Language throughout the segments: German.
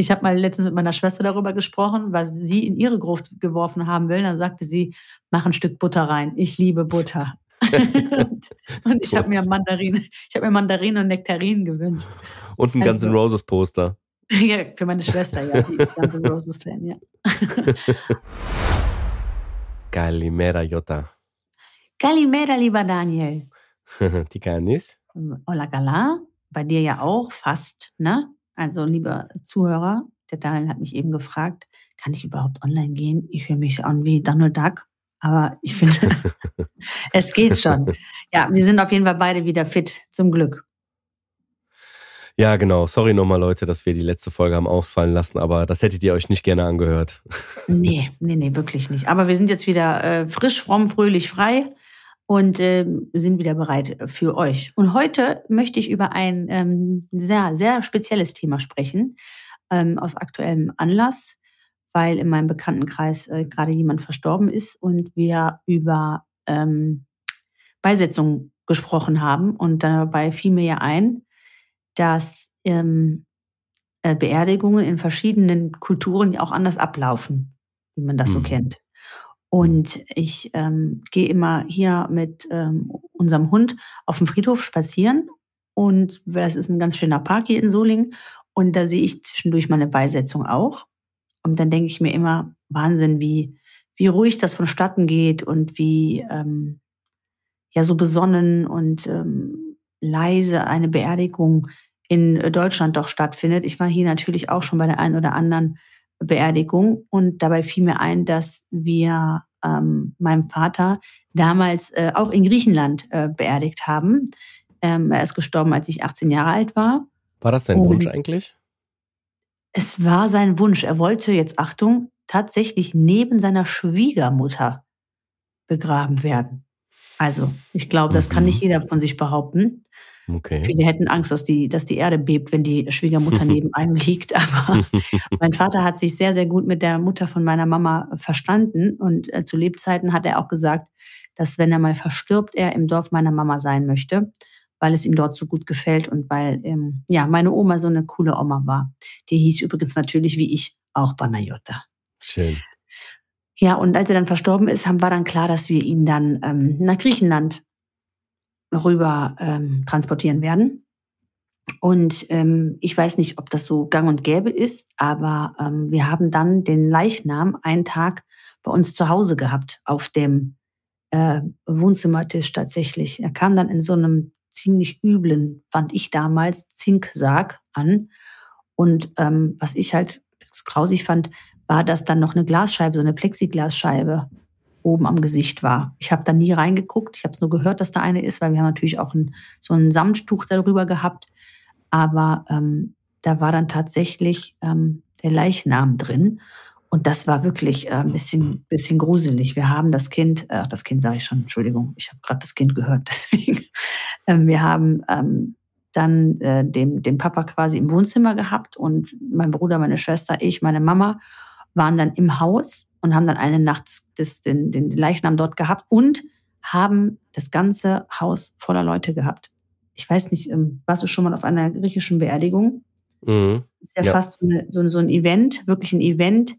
Ich habe mal letztens mit meiner Schwester darüber gesprochen, was sie in ihre Gruft geworfen haben will. Dann sagte sie, mach ein Stück Butter rein. Ich liebe Butter. und, und, ich habe mir Mandarinen, ich habe mir Mandarinen und Nektarinen gewünscht. Und ein also, Guns N' Roses Poster. ja, für meine Schwester, ja, die ist Guns N' Roses Fan, ja. Calimera, Jota. Calimera, lieber Daniel. Tikanis. Hola, Gala. Bei dir ja auch fast, ne? Also, lieber Zuhörer, der Daniel hat mich eben gefragt, kann ich überhaupt online gehen? Ich höre mich an wie Donald Duck. Aber ich finde, es geht schon. Ja, wir sind auf jeden Fall beide wieder fit, zum Glück. Ja, genau. Sorry nochmal, Leute, dass wir die letzte Folge haben ausfallen lassen, aber das hättet ihr euch nicht gerne angehört. Nee, nee, nee, wirklich nicht. Aber wir sind jetzt wieder äh, frisch, fromm, fröhlich, frei und äh, sind wieder bereit für euch. Und heute möchte ich über ein ähm, sehr, sehr spezielles Thema sprechen, ähm, aus aktuellem Anlass weil in meinem Bekanntenkreis äh, gerade jemand verstorben ist und wir über ähm, Beisetzung gesprochen haben. Und dabei fiel mir ja ein, dass ähm, äh, Beerdigungen in verschiedenen Kulturen ja auch anders ablaufen, wie man das mhm. so kennt. Und ich ähm, gehe immer hier mit ähm, unserem Hund auf dem Friedhof spazieren. Und das ist ein ganz schöner Park hier in Solingen. Und da sehe ich zwischendurch meine Beisetzung auch. Und dann denke ich mir immer, Wahnsinn, wie, wie ruhig das vonstatten geht und wie ähm, ja so besonnen und ähm, leise eine Beerdigung in Deutschland doch stattfindet. Ich war hier natürlich auch schon bei der einen oder anderen Beerdigung und dabei fiel mir ein, dass wir ähm, meinem Vater damals äh, auch in Griechenland äh, beerdigt haben. Ähm, er ist gestorben, als ich 18 Jahre alt war. War das dein Wunsch eigentlich? Es war sein Wunsch. Er wollte jetzt, Achtung, tatsächlich neben seiner Schwiegermutter begraben werden. Also, ich glaube, das kann nicht mhm. jeder von sich behaupten. Okay. Viele hätten Angst, dass die, dass die Erde bebt, wenn die Schwiegermutter neben einem liegt. Aber mein Vater hat sich sehr, sehr gut mit der Mutter von meiner Mama verstanden. Und äh, zu Lebzeiten hat er auch gesagt, dass wenn er mal verstirbt, er im Dorf meiner Mama sein möchte weil es ihm dort so gut gefällt und weil ähm, ja meine Oma so eine coole Oma war. Die hieß übrigens natürlich wie ich auch Banayota. Schön. Ja, und als er dann verstorben ist, war dann klar, dass wir ihn dann ähm, nach Griechenland rüber ähm, transportieren werden. Und ähm, ich weiß nicht, ob das so gang und gäbe ist, aber ähm, wir haben dann den Leichnam einen Tag bei uns zu Hause gehabt, auf dem äh, Wohnzimmertisch tatsächlich. Er kam dann in so einem ziemlich üblen, fand ich damals, Zinksarg an. Und ähm, was ich halt grausig fand, war, dass dann noch eine Glasscheibe, so eine Plexiglasscheibe oben am Gesicht war. Ich habe da nie reingeguckt. Ich habe es nur gehört, dass da eine ist, weil wir haben natürlich auch ein, so ein Samttuch darüber gehabt. Aber ähm, da war dann tatsächlich ähm, der Leichnam drin. Und das war wirklich äh, ein bisschen, bisschen gruselig. Wir haben das Kind, ach, das Kind sage ich schon, Entschuldigung, ich habe gerade das Kind gehört, deswegen. Ähm, wir haben ähm, dann äh, den, den Papa quasi im Wohnzimmer gehabt und mein Bruder, meine Schwester, ich, meine Mama waren dann im Haus und haben dann eine Nacht des, den, den Leichnam dort gehabt und haben das ganze Haus voller Leute gehabt. Ich weiß nicht, ähm, warst du schon mal auf einer griechischen Beerdigung? Mhm. Das ist ja, ja. fast so, eine, so, so ein Event, wirklich ein Event,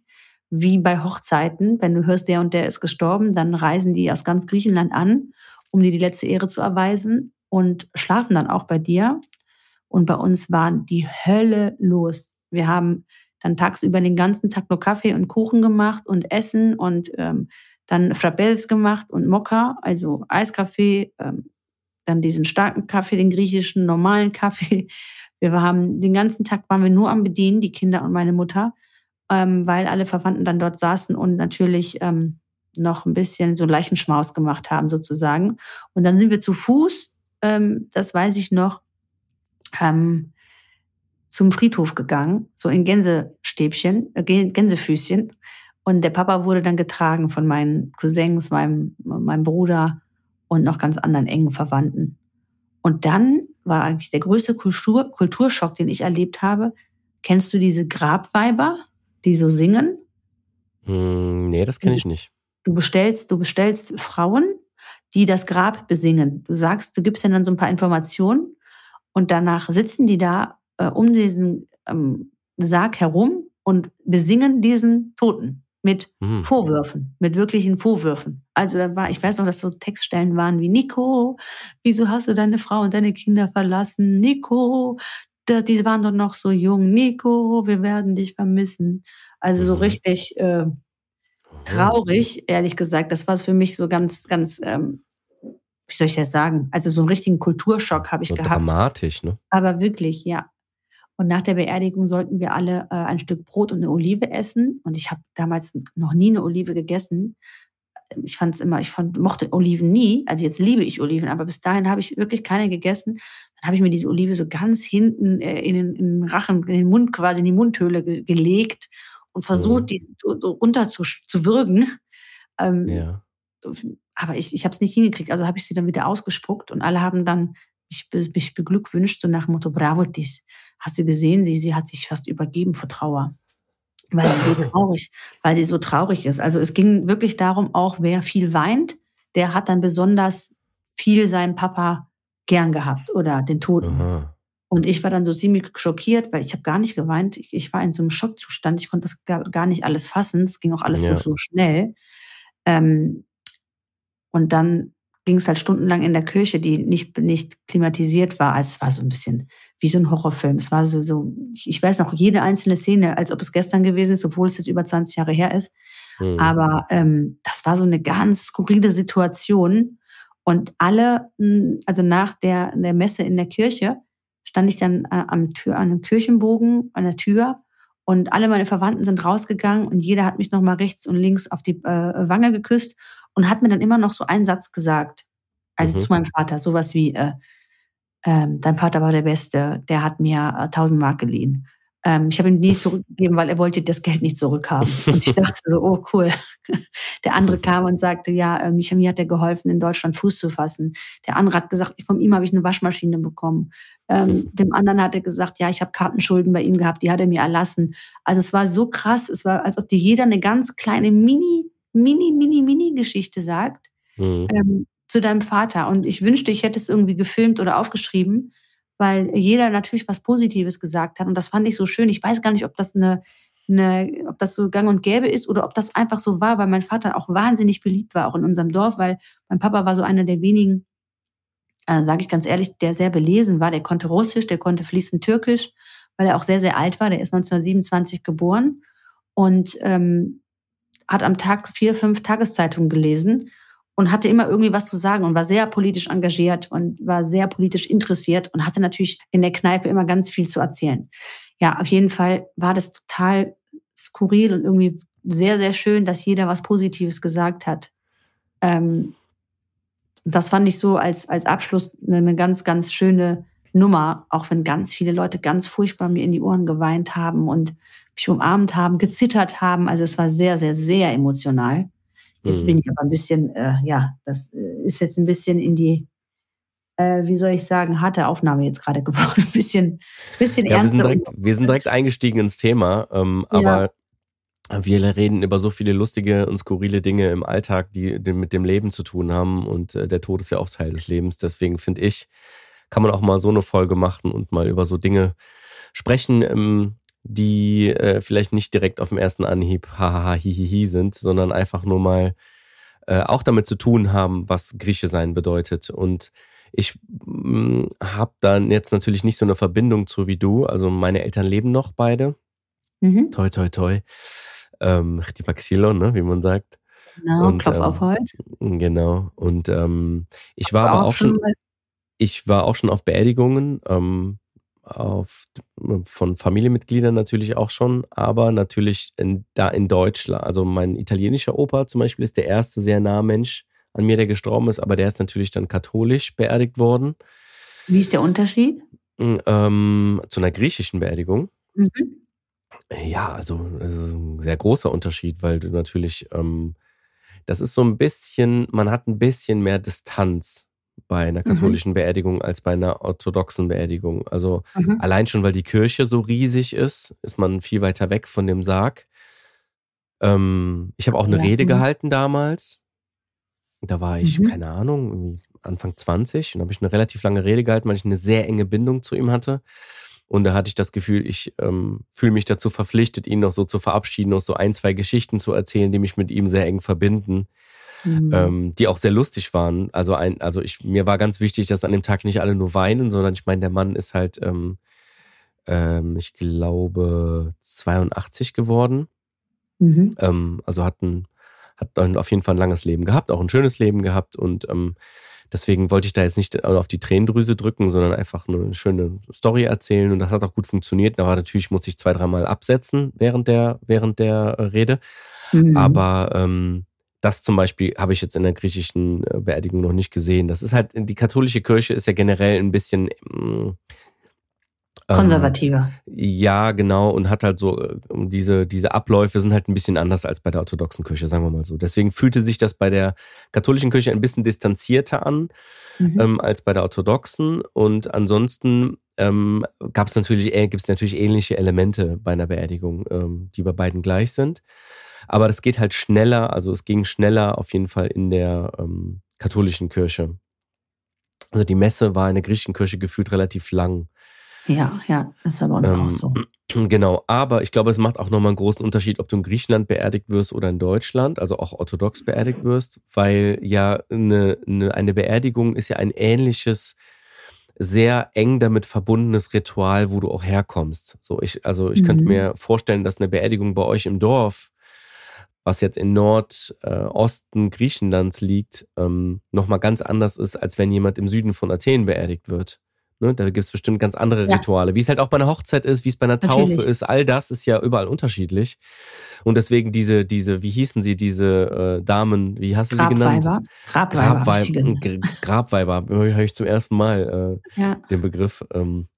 wie bei Hochzeiten. Wenn du hörst, der und der ist gestorben, dann reisen die aus ganz Griechenland an, um dir die letzte Ehre zu erweisen und schlafen dann auch bei dir. Und bei uns war die Hölle los. Wir haben dann tagsüber den ganzen Tag nur Kaffee und Kuchen gemacht und Essen und ähm, dann Frappels gemacht und Mokka, also Eiskaffee, ähm, dann diesen starken Kaffee, den griechischen normalen Kaffee. Wir haben den ganzen Tag waren wir nur am Bedienen, die Kinder und meine Mutter, ähm, weil alle Verwandten dann dort saßen und natürlich ähm, noch ein bisschen so Leichenschmaus gemacht haben sozusagen. Und dann sind wir zu Fuß ähm, das weiß ich noch, ähm, zum Friedhof gegangen, so in Gänsestäbchen, äh, Gänsefüßchen. Und der Papa wurde dann getragen von meinen Cousins, meinem, meinem Bruder und noch ganz anderen engen Verwandten. Und dann war eigentlich der größte Kultur, Kulturschock, den ich erlebt habe. Kennst du diese Grabweiber, die so singen? Hm, nee, das kenne ich nicht. Du bestellst, du bestellst Frauen, die das Grab besingen. Du sagst, du gibst ihnen dann so ein paar Informationen und danach sitzen die da äh, um diesen ähm, Sarg herum und besingen diesen Toten mit mhm. Vorwürfen, mit wirklichen Vorwürfen. Also da war, ich weiß noch, dass so Textstellen waren wie Nico, wieso hast du deine Frau und deine Kinder verlassen? Nico, die waren doch noch so jung. Nico, wir werden dich vermissen. Also so mhm. richtig äh, traurig, ehrlich gesagt. Das war für mich so ganz, ganz, ähm, wie soll ich das sagen? Also so einen richtigen Kulturschock habe ich so gehabt. Dramatisch, ne? Aber wirklich, ja. Und nach der Beerdigung sollten wir alle äh, ein Stück Brot und eine Olive essen. Und ich habe damals noch nie eine Olive gegessen. Ich fand es immer, ich fand, mochte Oliven nie. Also jetzt liebe ich Oliven, aber bis dahin habe ich wirklich keine gegessen. Dann habe ich mir diese Olive so ganz hinten äh, in, den, in, den, Rachen, in den Mund quasi in die Mundhöhle ge gelegt und versucht, mhm. die so, so runter zu, zu würgen. Ähm, ja. Aber ich, ich habe es nicht hingekriegt. Also habe ich sie dann wieder ausgespuckt und alle haben dann mich, mich beglückwünscht, so nach dem Motto, bravo dis. Hast du gesehen, sie, sie hat sich fast übergeben vor Trauer. Weil sie so traurig, weil sie so traurig ist. Also es ging wirklich darum, auch wer viel weint, der hat dann besonders viel seinen Papa gern gehabt oder den Toten. Aha. Und ich war dann so ziemlich schockiert, weil ich habe gar nicht geweint. Ich, ich, war in so einem Schockzustand. Ich konnte das gar, gar nicht alles fassen. Es ging auch alles ja. so, so schnell. Ähm, und dann ging es halt stundenlang in der Kirche, die nicht, nicht klimatisiert war. Also es war so ein bisschen wie so ein Horrorfilm. Es war so, so, ich weiß noch jede einzelne Szene, als ob es gestern gewesen ist, obwohl es jetzt über 20 Jahre her ist. Mhm. Aber ähm, das war so eine ganz skurrile Situation. Und alle, hm, also nach der, der Messe in der Kirche, stand ich dann äh, am Tür, an einem Kirchenbogen, an der Tür. Und alle meine Verwandten sind rausgegangen und jeder hat mich nochmal rechts und links auf die äh, Wange geküsst und hat mir dann immer noch so einen Satz gesagt. Also mhm. zu meinem Vater, sowas wie, äh, äh, dein Vater war der Beste, der hat mir äh, 1000 Mark geliehen. Ähm, ich habe ihm nie zurückgegeben, weil er wollte das Geld nicht zurückhaben. Und ich dachte so, oh cool. Der andere kam und sagte, ja, äh, mich, mir hat er geholfen, in Deutschland Fuß zu fassen. Der andere hat gesagt, von ihm habe ich eine Waschmaschine bekommen. Ähm, dem anderen hat er gesagt, ja, ich habe Kartenschulden bei ihm gehabt, die hat er mir erlassen. Also es war so krass, es war, als ob dir jeder eine ganz kleine Mini mini, mini, mini Geschichte sagt mhm. ähm, zu deinem Vater. Und ich wünschte, ich hätte es irgendwie gefilmt oder aufgeschrieben, weil jeder natürlich was Positives gesagt hat. Und das fand ich so schön. Ich weiß gar nicht, ob das eine, eine, ob das so gang und gäbe ist oder ob das einfach so war, weil mein Vater auch wahnsinnig beliebt war, auch in unserem Dorf, weil mein Papa war so einer der wenigen, äh, sage ich ganz ehrlich, der sehr belesen war. Der konnte Russisch, der konnte fließend Türkisch, weil er auch sehr, sehr alt war. Der ist 1927 geboren. Und ähm, hat am Tag vier, fünf Tageszeitungen gelesen und hatte immer irgendwie was zu sagen und war sehr politisch engagiert und war sehr politisch interessiert und hatte natürlich in der Kneipe immer ganz viel zu erzählen. Ja, auf jeden Fall war das total skurril und irgendwie sehr, sehr schön, dass jeder was Positives gesagt hat. Ähm, das fand ich so als, als Abschluss eine ganz, ganz schöne Nummer, auch wenn ganz viele Leute ganz furchtbar mir in die Ohren geweint haben und mich umarmt haben, gezittert haben. Also es war sehr, sehr, sehr emotional. Jetzt mhm. bin ich aber ein bisschen, äh, ja, das äh, ist jetzt ein bisschen in die, äh, wie soll ich sagen, harte Aufnahme jetzt gerade geworden. Ein bisschen, bisschen ja, ernster. Wir sind, direkt, wir sind direkt eingestiegen ins Thema, ähm, ja. aber wir reden über so viele lustige und skurrile Dinge im Alltag, die, die mit dem Leben zu tun haben. Und äh, der Tod ist ja auch Teil des Lebens. Deswegen finde ich, kann man auch mal so eine Folge machen und mal über so Dinge sprechen, ähm, die äh, vielleicht nicht direkt auf dem ersten Anhieb hahaha hihihi sind, sondern einfach nur mal äh, auch damit zu tun haben, was Grieche sein bedeutet. Und ich mm, habe dann jetzt natürlich nicht so eine Verbindung zu wie du. Also meine Eltern leben noch beide. Mhm. Toi, toi, toi. Ähm, die Maxillon, ne, wie man sagt. Genau, und, Klopf ähm, auf Holz. Genau. Und ähm, ich war aber auch schon, mal ich war auch schon auf Beerdigungen, ähm, auf, von Familienmitgliedern natürlich auch schon, aber natürlich in, da in Deutschland. Also mein italienischer Opa zum Beispiel ist der erste sehr nahe Mensch an mir, der gestorben ist, aber der ist natürlich dann katholisch beerdigt worden. Wie ist der Unterschied? Hm, ähm, zu einer griechischen Beerdigung. Mhm. Ja, also das ist ein sehr großer Unterschied, weil du natürlich, ähm, das ist so ein bisschen, man hat ein bisschen mehr Distanz bei einer mhm. katholischen mhm. Beerdigung als bei einer orthodoxen Beerdigung. Also mhm. allein schon, weil die Kirche so riesig ist, ist man viel weiter weg von dem Sarg. Ähm, ich habe auch eine ja. Rede mhm. gehalten damals. Da war ich, mhm. keine Ahnung, Anfang 20 und habe ich eine relativ lange Rede gehalten, weil ich eine sehr enge Bindung zu ihm hatte. Und da hatte ich das Gefühl, ich ähm, fühle mich dazu verpflichtet, ihn noch so zu verabschieden, noch so ein, zwei Geschichten zu erzählen, die mich mit ihm sehr eng verbinden. Mhm. Ähm, die auch sehr lustig waren. Also ein, also ich, mir war ganz wichtig, dass an dem Tag nicht alle nur weinen, sondern ich meine, der Mann ist halt, ähm, ähm, ich glaube, 82 geworden. Mhm. Ähm, also hat ein, hat auf jeden Fall ein langes Leben gehabt, auch ein schönes Leben gehabt und ähm, deswegen wollte ich da jetzt nicht auf die Tränendrüse drücken, sondern einfach eine schöne Story erzählen und das hat auch gut funktioniert. Aber natürlich muss ich zwei, dreimal absetzen während der, während der Rede. Mhm. Aber ähm, das zum Beispiel habe ich jetzt in der griechischen äh, Beerdigung noch nicht gesehen. Das ist halt, die katholische Kirche ist ja generell ein bisschen ähm, konservativer. ja, genau, und hat halt so, äh, diese, diese Abläufe sind halt ein bisschen anders als bei der orthodoxen Kirche, sagen wir mal so. Deswegen fühlte sich das bei der katholischen Kirche ein bisschen distanzierter an mhm. ähm, als bei der orthodoxen. Und ansonsten ähm, gab es natürlich, äh, gibt es natürlich ähnliche Elemente bei einer Beerdigung, ähm, die bei beiden gleich sind. Aber das geht halt schneller, also es ging schneller auf jeden Fall in der ähm, katholischen Kirche. Also die Messe war in der griechischen Kirche gefühlt relativ lang. Ja, ja, das ist bei uns ähm, auch so. Genau, aber ich glaube, es macht auch nochmal einen großen Unterschied, ob du in Griechenland beerdigt wirst oder in Deutschland, also auch orthodox beerdigt wirst, weil ja eine, eine, eine Beerdigung ist ja ein ähnliches, sehr eng damit verbundenes Ritual, wo du auch herkommst. So, ich, also ich mhm. könnte mir vorstellen, dass eine Beerdigung bei euch im Dorf was jetzt in Nordosten Griechenlands liegt, ähm, nochmal ganz anders ist, als wenn jemand im Süden von Athen beerdigt wird. Ne, da gibt es bestimmt ganz andere ja. Rituale. Wie es halt auch bei einer Hochzeit ist, wie es bei einer Taufe Natürlich. ist, all das ist ja überall unterschiedlich. Und deswegen diese, diese, wie hießen sie, diese äh, Damen, wie hast du sie genannt? Grabweiber. Grabweiber, Grabweiber höre ich zum ersten Mal äh, ja. den Begriff. Ähm,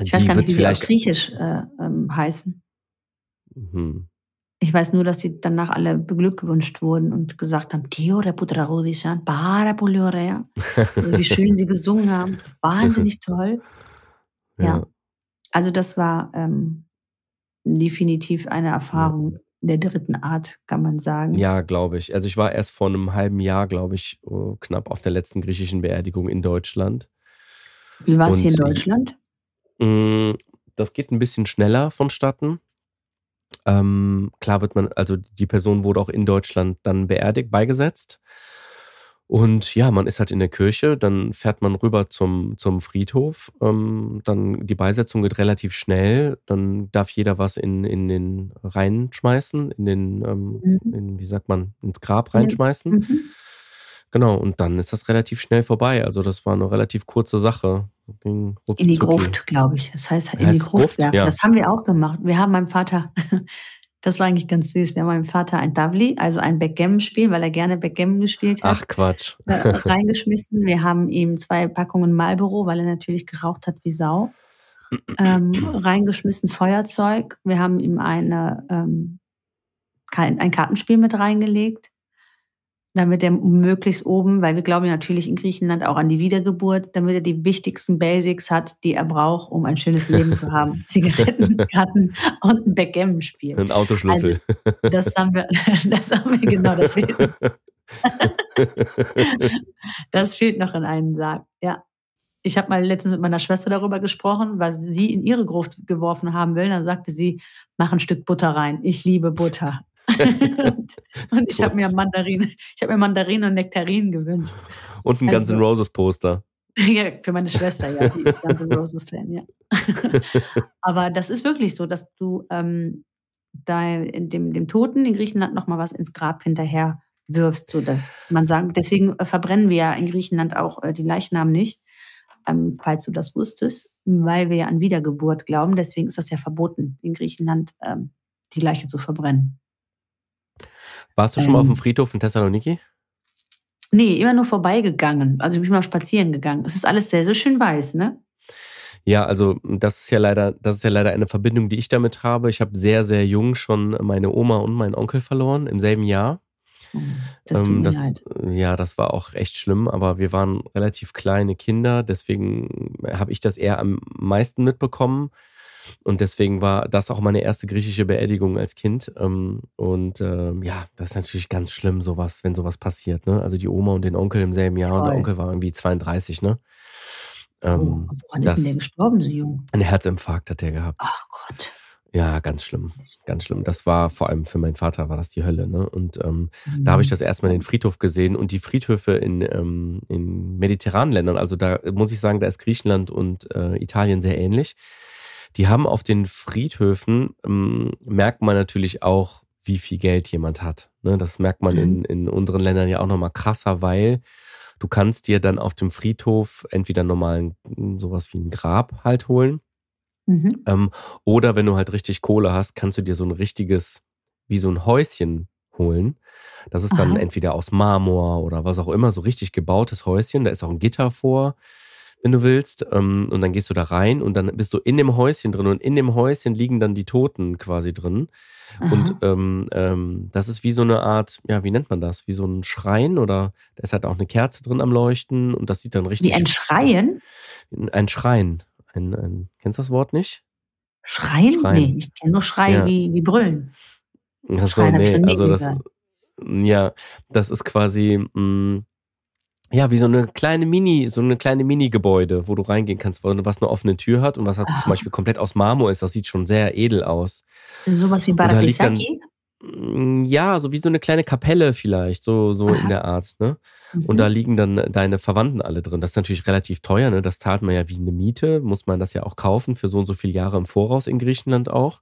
ich weiß gar nicht, wie sie auf Griechisch äh, ähm, heißen. Mhm. Ich weiß nur, dass sie danach alle beglückwünscht wurden und gesagt haben, Tiore Putrarodishan, para Poliorea. Also wie schön sie gesungen haben. Wahnsinnig toll. Ja. ja. Also das war ähm, definitiv eine Erfahrung ja. der dritten Art, kann man sagen. Ja, glaube ich. Also ich war erst vor einem halben Jahr, glaube ich, oh, knapp auf der letzten griechischen Beerdigung in Deutschland. Wie war es hier in Deutschland? Ich, mm, das geht ein bisschen schneller vonstatten. Ähm, klar wird man, also die Person wurde auch in Deutschland dann beerdigt, beigesetzt. Und ja, man ist halt in der Kirche, dann fährt man rüber zum, zum Friedhof. Ähm, dann die Beisetzung geht relativ schnell. Dann darf jeder was in, in den reinschmeißen, in den, ähm, mhm. in, wie sagt man, ins Grab reinschmeißen. Mhm. Genau, und dann ist das relativ schnell vorbei. Also das war eine relativ kurze Sache. In die Gruft, glaube ich. Das heißt, in heißt die Gruft, werfen. Ja. Das haben wir auch gemacht. Wir haben meinem Vater, das war eigentlich ganz süß, wir haben meinem Vater ein Davli, also ein Backgammon-Spiel, weil er gerne Backgammon gespielt hat. Ach Quatsch. Äh, reingeschmissen. Wir haben ihm zwei Packungen Marlboro, weil er natürlich geraucht hat wie Sau, ähm, reingeschmissen Feuerzeug. Wir haben ihm eine, ähm, ein Kartenspiel mit reingelegt damit er möglichst oben, weil wir glauben natürlich in Griechenland auch an die Wiedergeburt, damit er die wichtigsten Basics hat, die er braucht, um ein schönes Leben zu haben. Zigaretten, Karten und ein Backgammon-Spiel. Ein Autoschlüssel. Also, das haben wir, das haben wir genau, das fehlt. das fehlt noch in einem Sarg, ja. Ich habe mal letztens mit meiner Schwester darüber gesprochen, was sie in ihre Gruft geworfen haben will. Dann sagte sie, mach ein Stück Butter rein. Ich liebe Butter und, und ich habe mir Mandarinen, ich habe mir Mandarinen und Nektarinen gewünscht. Und ein also, Guns N' Roses Poster. Ja, für meine Schwester, ja, die ist Guns N' Roses Fan, ja. Aber das ist wirklich so, dass du ähm, da dem, dem Toten in Griechenland nochmal was ins Grab hinterher wirfst, sodass man sagt, deswegen äh, verbrennen wir ja in Griechenland auch äh, die Leichnamen nicht, ähm, falls du das wusstest, weil wir ja an Wiedergeburt glauben. Deswegen ist das ja verboten, in Griechenland ähm, die Leiche zu verbrennen. Warst du schon ähm, mal auf dem ähm. Friedhof in Thessaloniki? Nee, immer nur vorbeigegangen. Also ich bin mal spazieren gegangen. Es ist alles sehr, sehr schön weiß, ne? Ja, also das ist ja leider, das ist ja leider eine Verbindung, die ich damit habe. Ich habe sehr, sehr jung schon meine Oma und meinen Onkel verloren im selben Jahr. Oh, das tut ähm, das, leid. Ja, das war auch echt schlimm, aber wir waren relativ kleine Kinder, deswegen habe ich das eher am meisten mitbekommen. Und deswegen war das auch meine erste griechische Beerdigung als Kind. Ähm, und ähm, ja, das ist natürlich ganz schlimm, sowas, wenn sowas passiert. Ne? Also die Oma und den Onkel im selben Jahr Voll. und der Onkel war irgendwie 32, ne? Ähm, oh, woran ist denn der gestorben, so jung? Ein Herzinfarkt hat der gehabt. Ach Gott. Ja, ganz schlimm, ganz schlimm. Das war vor allem für meinen Vater war das die Hölle. Ne? Und ähm, mhm. da habe ich das erstmal den Friedhof gesehen und die Friedhöfe in, ähm, in mediterranen Ländern. Also da muss ich sagen, da ist Griechenland und äh, Italien sehr ähnlich. Die haben auf den Friedhöfen ähm, merkt man natürlich auch, wie viel Geld jemand hat. Ne? Das merkt man mhm. in, in unseren Ländern ja auch nochmal krasser, weil du kannst dir dann auf dem Friedhof entweder normalen sowas wie ein Grab halt holen Mhm. Ähm, oder wenn du halt richtig Kohle hast, kannst du dir so ein richtiges, wie so ein Häuschen holen. Das ist dann Aha. entweder aus Marmor oder was auch immer, so richtig gebautes Häuschen. Da ist auch ein Gitter vor, wenn du willst. Ähm, und dann gehst du da rein und dann bist du in dem Häuschen drin und in dem Häuschen liegen dann die Toten quasi drin. Aha. Und ähm, ähm, das ist wie so eine Art, ja, wie nennt man das? Wie so ein Schrein oder da ist halt auch eine Kerze drin am Leuchten und das sieht dann richtig. Wie ein Schreien? Ein Schrein. Ein, ein, kennst du das Wort nicht? Schreien? Schreien. Nee, ich kenne nur Schreien ja. wie, wie Brüllen. Achso, nee, also das, ja, das ist quasi, mh, mm, ja, wie so eine kleine Mini, so eine kleine Mini-Gebäude, wo du reingehen kannst, was eine offene Tür hat und was halt zum Beispiel komplett aus Marmor ist. Das sieht schon sehr edel aus. Sowas wie Barakisaki? Mm, ja, so wie so eine kleine Kapelle vielleicht, so, so in der Art, ne? Mhm. Und da liegen dann deine Verwandten alle drin. Das ist natürlich relativ teuer, ne? Das zahlt man ja wie eine Miete, muss man das ja auch kaufen für so und so viele Jahre im Voraus in Griechenland auch.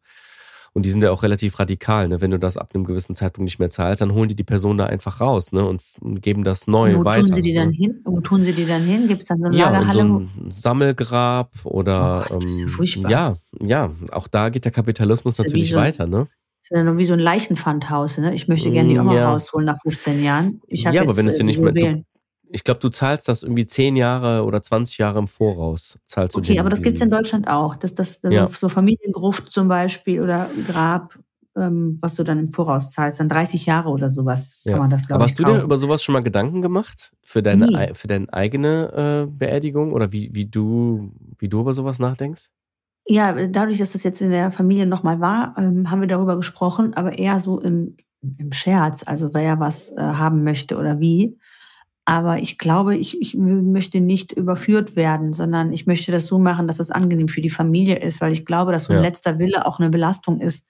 Und die sind ja auch relativ radikal, ne? Wenn du das ab einem gewissen Zeitpunkt nicht mehr zahlst, dann holen die die Person da einfach raus, ne? Und geben das neu Wo weiter. Wo tun sie die dann ne? hin? Wo tun sie die dann hin? Gibt es dann so eine ja, Lagerhalle? So ein Sammelgrab oder oh das ist ja, ähm, furchtbar. ja, ja, auch da geht der Kapitalismus natürlich so weiter, ne? ist ja nur wie so ein Leichenpfandhaus. Ne? Ich möchte gerne die Oma ja. rausholen nach 15 Jahren. Ich ja, aber wenn es dir nicht mehr. Du, ich glaube, du zahlst das irgendwie 10 Jahre oder 20 Jahre im Voraus. Zahlst okay, aber das gibt es in Deutschland auch. Das, das, das ja. so Familiengruft zum Beispiel oder Grab, ähm, was du dann im Voraus zahlst. Dann 30 Jahre oder sowas kann man das, glaube ich. Hast du dir über sowas schon mal Gedanken gemacht? Für deine, nee. für deine eigene äh, Beerdigung? Oder wie, wie, du, wie du über sowas nachdenkst? Ja, dadurch, dass das jetzt in der Familie nochmal war, ähm, haben wir darüber gesprochen, aber eher so im, im Scherz, also wer was äh, haben möchte oder wie. Aber ich glaube, ich, ich möchte nicht überführt werden, sondern ich möchte das so machen, dass es angenehm für die Familie ist, weil ich glaube, dass so ein ja. letzter Wille auch eine Belastung ist.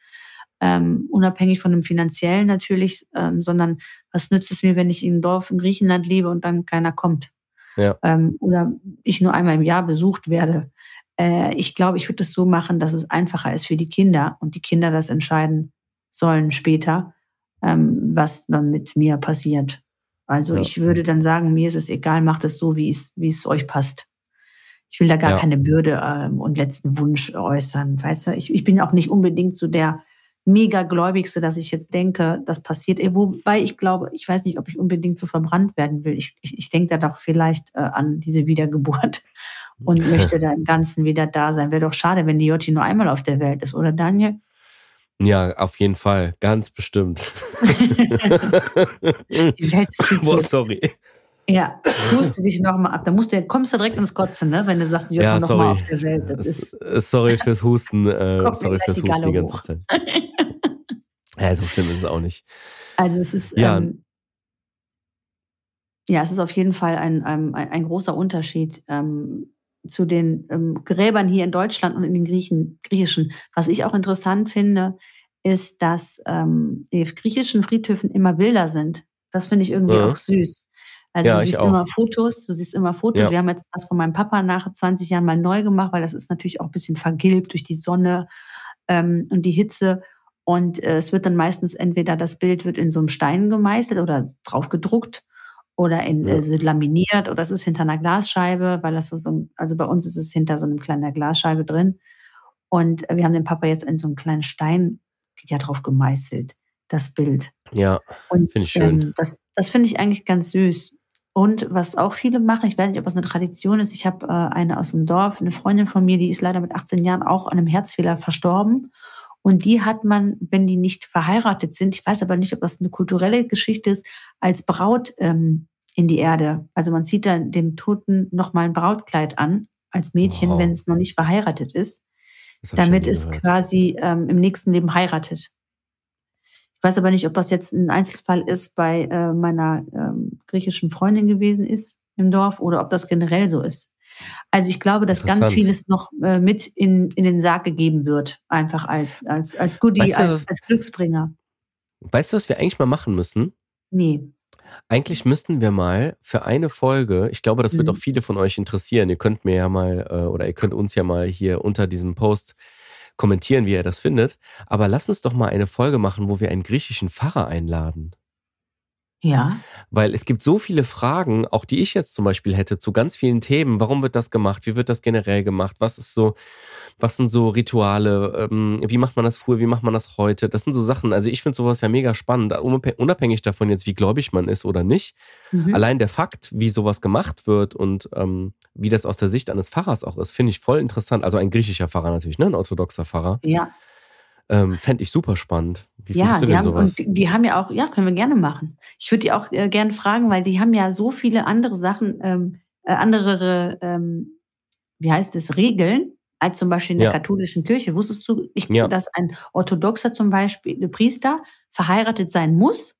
Ähm, unabhängig von dem finanziellen natürlich, ähm, sondern was nützt es mir, wenn ich in einem Dorf in Griechenland lebe und dann keiner kommt? Ja. Ähm, oder ich nur einmal im Jahr besucht werde. Äh, ich glaube, ich würde es so machen, dass es einfacher ist für die Kinder und die Kinder das entscheiden sollen später, ähm, was dann mit mir passiert. Also ja. ich würde dann sagen, mir ist es egal, macht es so, wie es, wie es euch passt. Ich will da gar ja. keine Bürde ähm, und letzten Wunsch äußern. Weißt du, ich, ich bin auch nicht unbedingt so der mega gläubigste, dass ich jetzt denke, das passiert. Wobei ich glaube, ich weiß nicht, ob ich unbedingt so verbrannt werden will. Ich, ich, ich denke da doch vielleicht äh, an diese Wiedergeburt und möchte da im Ganzen wieder da sein. Wäre doch schade, wenn die Jotti nur einmal auf der Welt ist, oder Daniel? Ja, auf jeden Fall, ganz bestimmt. die Welt ist viel oh, sorry. Ja, huste dich nochmal ab. Da musst du, kommst du direkt ins Kotzen, ne? wenn du sagst, Jotti ja, nochmal auf der Welt. Das ist, äh, sorry fürs Husten. Äh, sorry fürs die Husten die ganze Zeit. ja, so schlimm ist es auch nicht. Also es ist. Ja, ähm, ja es ist auf jeden Fall ein, ein, ein großer Unterschied. Ähm, zu den ähm, Gräbern hier in Deutschland und in den Griechen, griechischen. Was ich auch interessant finde, ist, dass ähm, die griechischen Friedhöfen immer Bilder sind. Das finde ich irgendwie ja. auch süß. Also ja, du siehst immer Fotos, du siehst immer Fotos. Ja. Wir haben jetzt das von meinem Papa nach 20 Jahren mal neu gemacht, weil das ist natürlich auch ein bisschen vergilbt durch die Sonne ähm, und die Hitze. Und äh, es wird dann meistens entweder das Bild wird in so einem Stein gemeißelt oder drauf gedruckt oder in, ja. äh, laminiert oder es ist hinter einer Glasscheibe, weil das so, so, also bei uns ist es hinter so einem kleinen Glasscheibe drin. Und wir haben den Papa jetzt in so einen kleinen Stein ja drauf gemeißelt, das Bild. Ja, finde ich schön. Ähm, das das finde ich eigentlich ganz süß. Und was auch viele machen, ich weiß nicht, ob das eine Tradition ist, ich habe äh, eine aus dem Dorf, eine Freundin von mir, die ist leider mit 18 Jahren auch an einem Herzfehler verstorben. Und die hat man, wenn die nicht verheiratet sind, ich weiß aber nicht, ob das eine kulturelle Geschichte ist, als Braut ähm, in die Erde. Also man zieht dann dem Toten nochmal ein Brautkleid an, als Mädchen, wow. wenn es noch nicht verheiratet ist, damit es quasi ähm, im nächsten Leben heiratet. Ich weiß aber nicht, ob das jetzt ein Einzelfall ist bei äh, meiner ähm, griechischen Freundin gewesen ist im Dorf oder ob das generell so ist. Also ich glaube, dass ganz vieles noch äh, mit in, in den Sarg gegeben wird, einfach als, als, als Goodie, weißt du, als, als Glücksbringer. Weißt du, was wir eigentlich mal machen müssen? Nee. Eigentlich müssten wir mal für eine Folge, ich glaube, das wird mhm. auch viele von euch interessieren. Ihr könnt mir ja mal, äh, oder ihr könnt uns ja mal hier unter diesem Post kommentieren, wie ihr das findet. Aber lasst uns doch mal eine Folge machen, wo wir einen griechischen Pfarrer einladen. Ja. Weil es gibt so viele Fragen, auch die ich jetzt zum Beispiel hätte, zu ganz vielen Themen. Warum wird das gemacht? Wie wird das generell gemacht? Was ist so, was sind so Rituale? Ähm, wie macht man das früher? Wie macht man das heute? Das sind so Sachen. Also ich finde sowas ja mega spannend, unabhängig davon jetzt, wie gläubig man ist oder nicht. Mhm. Allein der Fakt, wie sowas gemacht wird und ähm, wie das aus der Sicht eines Pfarrers auch ist, finde ich voll interessant. Also ein griechischer Pfarrer natürlich, ne? Ein orthodoxer Pfarrer. Ja. Ähm, Fände ich super spannend. Wie ja, du die denn haben, sowas? Und die haben ja auch, ja, können wir gerne machen. Ich würde die auch äh, gerne fragen, weil die haben ja so viele andere Sachen, ähm, äh, andere, ähm, wie heißt es, Regeln, als zum Beispiel in der ja. katholischen Kirche. Wusstest du, ich, ja. dass ein orthodoxer zum Beispiel, ein Priester, verheiratet sein muss?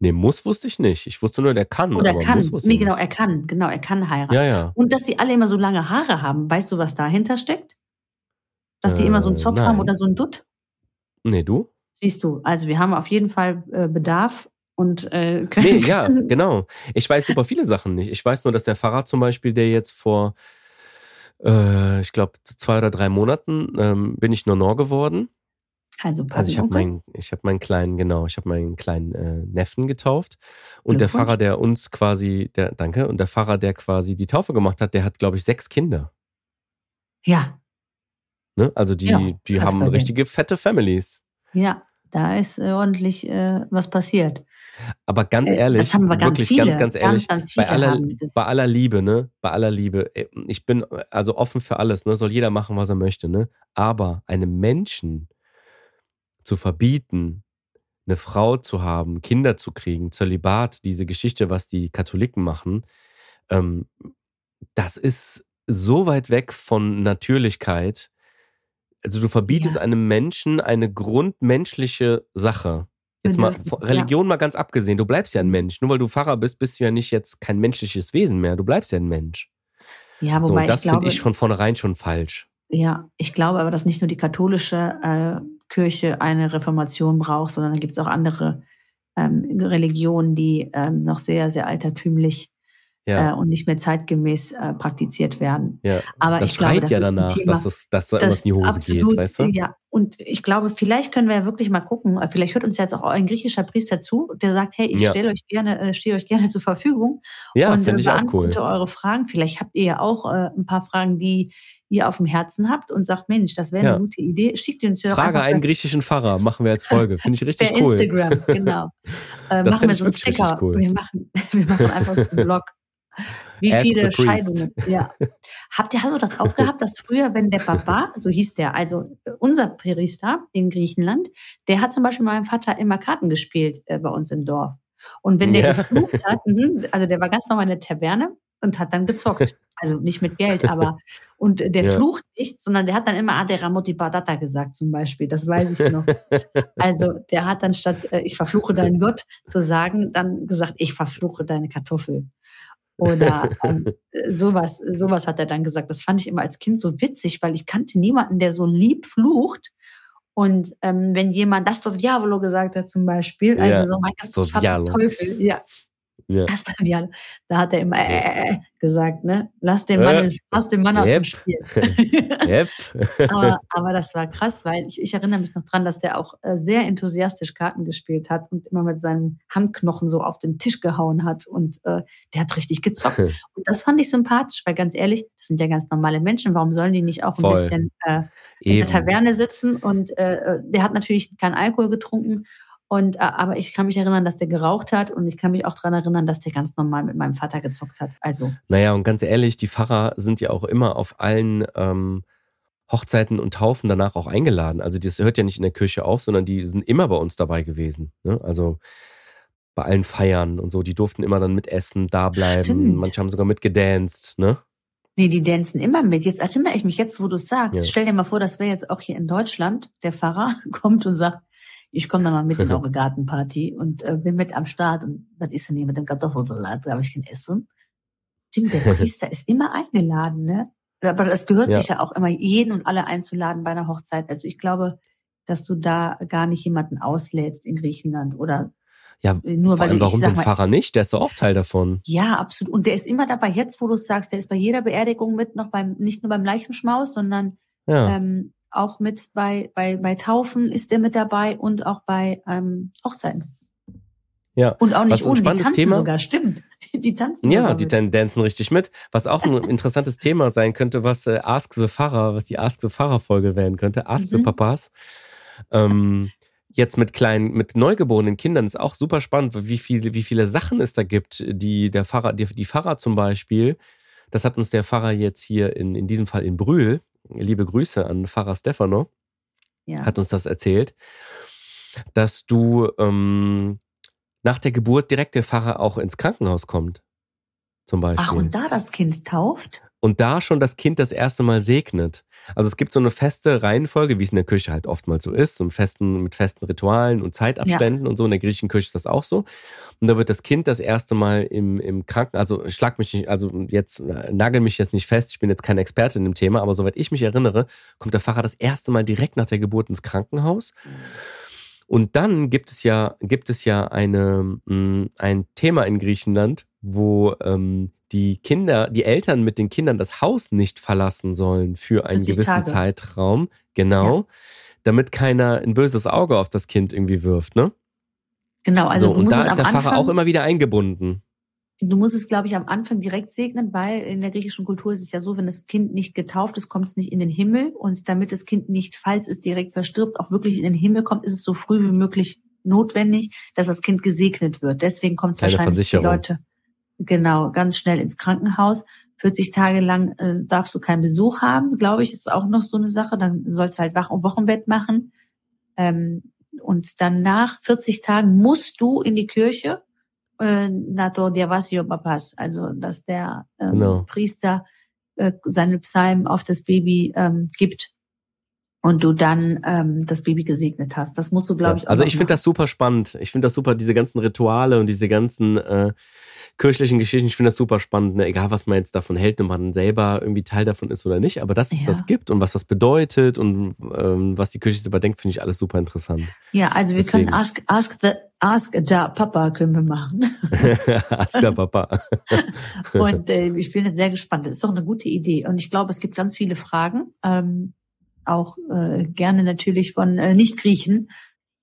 Nee, muss wusste ich nicht. Ich wusste nur, der kann. Oder kann. nee, genau, er kann. Genau, er kann heiraten. Ja, ja. Und dass die alle immer so lange Haare haben. Weißt du, was dahinter steckt? Dass die immer so einen Zopf nein. haben oder so einen Dutt? Nee, du? Siehst du, also wir haben auf jeden Fall äh, Bedarf und äh, können. Nee, ja, genau. Ich weiß super viele Sachen nicht. Ich weiß nur, dass der Fahrrad zum Beispiel, der jetzt vor, äh, ich glaube, zwei oder drei Monaten ähm, bin ich Nonor geworden. Also, also ich habe meinen, ich habe meinen kleinen, genau, ich habe meinen kleinen äh, Neffen getauft und der Pfarrer, der uns quasi, der, danke, und der Pfarrer, der quasi die Taufe gemacht hat, der hat, glaube ich, sechs Kinder. Ja, Ne? Also die, ja, die haben richtige fette Families. Ja, da ist äh, ordentlich äh, was passiert. Aber ganz äh, ehrlich, das haben wir ganz wirklich viele, ganz, ganz ehrlich, ganz, ganz bei, aller, bei aller Liebe, ne? Bei aller Liebe, äh, ich bin also offen für alles, ne? Soll jeder machen, was er möchte, ne? Aber einem Menschen zu verbieten, eine Frau zu haben, Kinder zu kriegen, Zölibat, diese Geschichte, was die Katholiken machen, ähm, das ist so weit weg von Natürlichkeit also du verbietest ja. einem Menschen eine grundmenschliche Sache. Jetzt mal Religion ja. mal ganz abgesehen, du bleibst ja ein Mensch. Nur weil du Pfarrer bist, bist du ja nicht jetzt kein menschliches Wesen mehr. Du bleibst ja ein Mensch. Ja, wobei so, das finde ich von vornherein schon falsch. Ja, ich glaube aber, dass nicht nur die katholische äh, Kirche eine Reformation braucht, sondern da gibt es auch andere ähm, Religionen, die ähm, noch sehr, sehr altertümlich ja. äh, und nicht mehr zeitgemäß äh, praktiziert werden. Ja. Aber das ich glaube, das ja danach, Thema, dass, es, dass da irgendwas in die Hose absolut, geht, weißt du? Ja, und ich glaube, vielleicht können wir ja wirklich mal gucken, äh, vielleicht hört uns jetzt auch ein griechischer Priester zu, der sagt, hey, ich ja. stelle euch gerne, äh, stehe euch gerne zur Verfügung ja, und äh, ich auch cool. eure Fragen. Vielleicht habt ihr ja auch äh, ein paar Fragen, die ihr auf dem Herzen habt und sagt, Mensch, das wäre eine gute Idee. Schickt uns ja Frage einen griechischen Pfarrer, machen wir als Folge. Finde ich richtig per cool. Instagram, genau. Äh, machen wir so einen Sticker. Cool. Wir, machen, wir machen einfach so einen Blog. Wie Ask viele Scheidungen. Ja. Habt ihr, hast du das auch gehabt, dass früher, wenn der Papa, so hieß der, also äh, unser Priester in Griechenland, der hat zum Beispiel meinem Vater immer Karten gespielt äh, bei uns im Dorf. Und wenn der ja. geflucht hat, mhm, also der war ganz normal in der Taverne und hat dann gezockt. Also nicht mit Geld, aber und der ja. flucht nicht, sondern der hat dann immer Aderamoti Badata gesagt zum Beispiel. Das weiß ich noch. also der hat dann statt äh, ich verfluche deinen Gott zu sagen, dann gesagt, ich verfluche deine Kartoffel. Oder ähm, sowas, sowas hat er dann gesagt. Das fand ich immer als Kind so witzig, weil ich kannte niemanden, der so lieb flucht. Und ähm, wenn jemand das dort Diavolo gesagt hat zum Beispiel, also ja, so mein Gott, Teufel, ja, ja. Castagnale. Da hat er immer äh, gesagt, ne? Lass den Mann, äh, lass den Mann aus yep. dem Spiel. yep. aber, aber das war krass, weil ich, ich erinnere mich noch dran, dass der auch äh, sehr enthusiastisch Karten gespielt hat und immer mit seinen Handknochen so auf den Tisch gehauen hat und äh, der hat richtig gezockt. und das fand ich sympathisch, weil ganz ehrlich, das sind ja ganz normale Menschen. Warum sollen die nicht auch ein Voll. bisschen äh, in der Taverne sitzen? Und äh, äh, der hat natürlich keinen Alkohol getrunken und, äh, aber ich kann mich erinnern, dass der geraucht hat und ich kann mich auch daran erinnern, dass der ganz normal mit meinem Vater gezockt hat. Also. Naja, und ganz ehrlich, die Pfarrer sind ja auch immer auf allen ähm, Hochzeiten und Taufen danach auch eingeladen. Also das hört ja nicht in der Kirche auf, sondern die sind immer bei uns dabei gewesen. Ne? Also bei allen Feiern und so, die durften immer dann mitessen, da bleiben. Stimmt. Manche haben sogar mitgedanced, ne? Nee, die dancen immer mit. Jetzt erinnere ich mich jetzt, wo du es sagst. Ja. Stell dir mal vor, das wäre jetzt auch hier in Deutschland, der Pfarrer kommt und sagt, ich komme dann mal mit in eure Gartenparty und äh, bin mit am Start. Und was ist denn hier mit dem Kartoffelsalat? Darf ich den essen? Stimmt, der Priester ist immer eingeladen, ne? Aber das gehört ja. sich ja auch immer, jeden und alle einzuladen bei einer Hochzeit. Also ich glaube, dass du da gar nicht jemanden auslädst in Griechenland oder ja, nur vor allem, warum den mal, Pfarrer nicht? Der ist doch auch Teil davon. Ja, absolut. Und der ist immer dabei. Jetzt, wo du es sagst, der ist bei jeder Beerdigung mit, noch beim, nicht nur beim Leichenschmaus, sondern ja. ähm, auch mit bei, bei, bei Taufen ist der mit dabei und auch bei ähm, Hochzeiten. Ja. Und auch nicht ohne, die tanzen Thema. sogar, stimmt. Die tanzen Ja, die tanzen richtig mit. Was auch ein interessantes Thema sein könnte, was äh, Ask the Pfarrer, was die Ask the Pfarrer Folge werden könnte, Ask mhm. the Papas. Ähm, jetzt mit kleinen, mit neugeborenen Kindern ist auch super spannend, wie viele, wie viele Sachen es da gibt, die der Pfarrer, die, die Pfarrer zum Beispiel, das hat uns der Pfarrer jetzt hier in, in diesem Fall in Brühl, liebe Grüße an Pfarrer Stefano, ja. hat uns das erzählt, dass du ähm, nach der Geburt direkt der Pfarrer auch ins Krankenhaus kommt. Zum Beispiel. Ach, und da das Kind tauft? Und da schon das Kind das erste Mal segnet. Also es gibt so eine feste Reihenfolge, wie es in der Kirche halt oftmals so ist, so festen, mit festen Ritualen und Zeitabständen ja. und so. In der griechischen Kirche ist das auch so. Und da wird das Kind das erste Mal im, im Kranken, also schlag mich nicht, also jetzt nagel mich jetzt nicht fest, ich bin jetzt kein Experte in dem Thema, aber soweit ich mich erinnere, kommt der Pfarrer das erste Mal direkt nach der Geburt ins Krankenhaus. Mhm und dann gibt es ja, gibt es ja eine, mm, ein Thema in Griechenland, wo ähm, die Kinder, die Eltern mit den Kindern das Haus nicht verlassen sollen für einen gewissen Tage. Zeitraum. Genau. Ja. Damit keiner ein böses Auge auf das Kind irgendwie wirft, ne? Genau, also so, und da ist der Pfarrer auch immer wieder eingebunden. Du musst es, glaube ich, am Anfang direkt segnen, weil in der griechischen Kultur ist es ja so, wenn das Kind nicht getauft ist, kommt es nicht in den Himmel. Und damit das Kind nicht, falls es direkt verstirbt, auch wirklich in den Himmel kommt, ist es so früh wie möglich notwendig, dass das Kind gesegnet wird. Deswegen kommt es wahrscheinlich die Leute genau ganz schnell ins Krankenhaus. 40 Tage lang äh, darfst du keinen Besuch haben, glaube ich, ist auch noch so eine Sache. Dann sollst du halt Wach- und Wochenbett machen. Ähm, und dann nach 40 Tagen musst du in die Kirche äh, Nato Diavasio Papas, also dass der ähm, genau. Priester äh, seine Psalmen auf das Baby ähm, gibt und du dann ähm, das Baby gesegnet hast. Das musst du, glaube ich, auch Also ich finde das super spannend. Ich finde das super, diese ganzen Rituale und diese ganzen äh, kirchlichen Geschichten, ich finde das super spannend, ne? egal was man jetzt davon hält und man selber irgendwie Teil davon ist oder nicht, aber dass es ja. das gibt und was das bedeutet und ähm, was die Kirche darüber denkt, finde ich alles super interessant. Ja, also wir Deswegen. können Ask, ask, the, ask da Papa können wir machen. ask da Papa. und äh, ich bin jetzt sehr gespannt. Das ist doch eine gute Idee und ich glaube, es gibt ganz viele Fragen, ähm, auch äh, gerne natürlich von äh, Nicht-Griechen,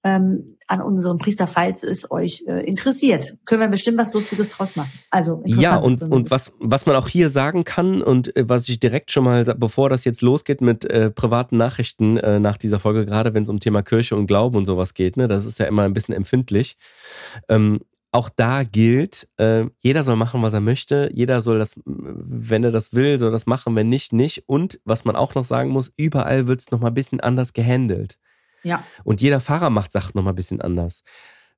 ähm, an unserem Priester, falls es euch äh, interessiert. Können wir bestimmt was Lustiges draus machen. Also ja und und was was man auch hier sagen kann und äh, was ich direkt schon mal, bevor das jetzt losgeht mit äh, privaten Nachrichten äh, nach dieser Folge, gerade wenn es um Thema Kirche und Glauben und sowas geht, ne, das ist ja immer ein bisschen empfindlich. Ähm, auch da gilt, äh, jeder soll machen, was er möchte. Jeder soll das, wenn er das will, soll das machen, wenn nicht, nicht. Und was man auch noch sagen muss, überall wird es nochmal ein bisschen anders gehandelt. Ja. Und jeder Fahrer macht Sachen nochmal ein bisschen anders.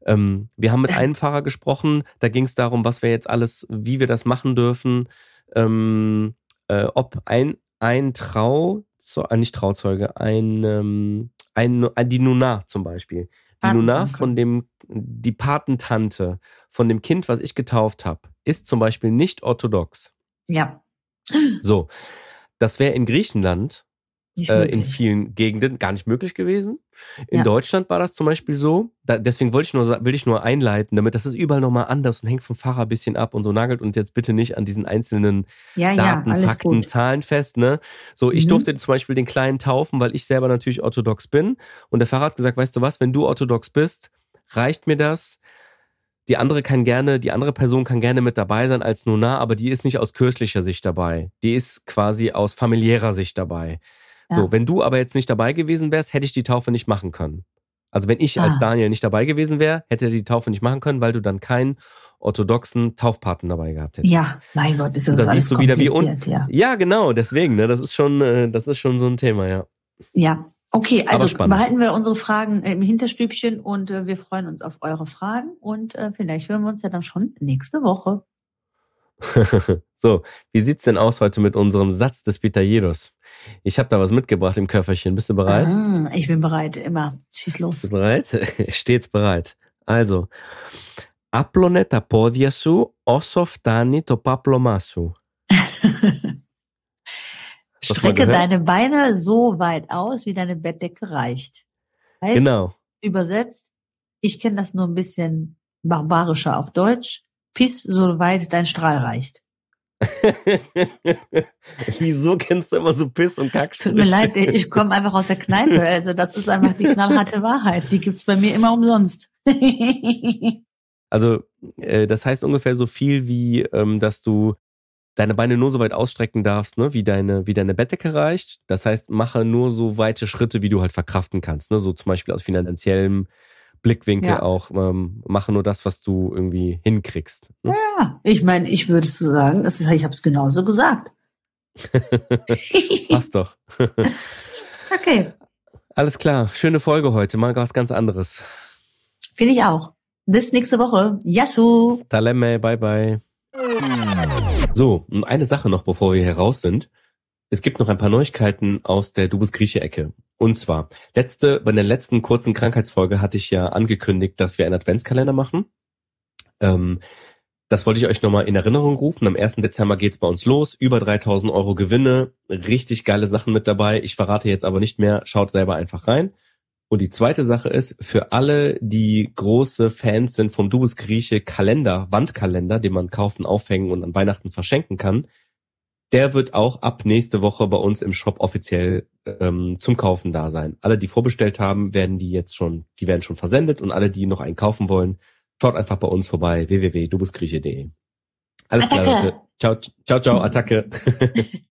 Ähm, wir haben mit einem Fahrer gesprochen, da ging es darum, was wir jetzt alles, wie wir das machen dürfen, ähm, äh, ob ein, ein Trau, äh, nicht Trauzeuge, ein, ähm, ein, ein, die Nuna zum Beispiel. Die Nuna von dem, die Patentante von dem Kind, was ich getauft habe, ist zum Beispiel nicht orthodox. Ja. So. Das wäre in Griechenland äh, in vielen Gegenden gar nicht möglich gewesen. In ja. Deutschland war das zum Beispiel so. Da, deswegen wollte ich nur, will ich nur einleiten, damit das ist überall nochmal anders und hängt vom Fahrer ein bisschen ab und so nagelt und jetzt bitte nicht an diesen einzelnen ja, Daten, ja, Fakten, gut. Zahlen fest. Ne? So, ich mhm. durfte zum Beispiel den Kleinen taufen, weil ich selber natürlich orthodox bin. Und der Pfarrer hat gesagt, weißt du was, wenn du orthodox bist, reicht mir das. Die andere kann gerne, die andere Person kann gerne mit dabei sein als Nuna, aber die ist nicht aus kirchlicher Sicht dabei. Die ist quasi aus familiärer Sicht dabei. So, wenn du aber jetzt nicht dabei gewesen wärst, hätte ich die Taufe nicht machen können. Also wenn ich ah. als Daniel nicht dabei gewesen wäre, hätte er die Taufe nicht machen können, weil du dann keinen orthodoxen Taufpaten dabei gehabt hättest. Ja, mein Gott, ist das da siehst du wieder wie un ja. ja, genau, deswegen, ne, das ist schon, äh, das ist schon so ein Thema, ja. Ja, okay, also behalten wir unsere Fragen im Hinterstübchen und äh, wir freuen uns auf eure Fragen und äh, vielleicht hören wir uns ja dann schon nächste Woche. so, wie sieht's denn aus heute mit unserem Satz des Pitajeros? Ich habe da was mitgebracht im Köfferchen. Bist du bereit? Ah, ich bin bereit, immer. Schieß los. Bist du bereit? Stets bereit. Also, aplone ta podia su, osoftani to paplomasu. Strecke deine Beine so weit aus, wie deine Bettdecke reicht. Heißt, genau. Übersetzt, ich kenne das nur ein bisschen barbarischer auf Deutsch. Piss so weit dein Strahl reicht. Wieso kennst du immer so Piss und Kacksprüche? Tut mir leid, ich komme einfach aus der Kneipe. Also das ist einfach die knallharte Wahrheit. Die gibt's bei mir immer umsonst. also äh, das heißt ungefähr so viel wie, ähm, dass du deine Beine nur so weit ausstrecken darfst, ne, wie deine, wie deine Bettdecke reicht. Das heißt, mache nur so weite Schritte, wie du halt verkraften kannst. Ne? So zum Beispiel aus finanziellem Blickwinkel ja. auch. Ähm, mache nur das, was du irgendwie hinkriegst. Ne? Ja, ich meine, ich würde so sagen, ist, ich habe es genauso gesagt. Passt doch. okay. Alles klar, schöne Folge heute, mal was ganz anderes. Finde ich auch. Bis nächste Woche. Yasu. Talemme, bye bye. So, und eine Sache noch, bevor wir hier raus sind. Es gibt noch ein paar Neuigkeiten aus der Du bist Grieche-Ecke. Und zwar, letzte, bei der letzten kurzen Krankheitsfolge hatte ich ja angekündigt, dass wir einen Adventskalender machen. Ähm, das wollte ich euch nochmal in Erinnerung rufen. Am 1. Dezember geht's bei uns los. Über 3000 Euro Gewinne. Richtig geile Sachen mit dabei. Ich verrate jetzt aber nicht mehr. Schaut selber einfach rein. Und die zweite Sache ist, für alle, die große Fans sind vom Du Grieche Kalender, Wandkalender, den man kaufen, aufhängen und an Weihnachten verschenken kann, der wird auch ab nächste Woche bei uns im Shop offiziell ähm, zum Kaufen da sein. Alle, die vorbestellt haben, werden die jetzt schon, die werden schon versendet und alle, die noch einen kaufen wollen, schaut einfach bei uns vorbei, www.dubusgrieche.de. Alles Attacke. klar, Leute. Ciao, ciao, ciao, Attacke.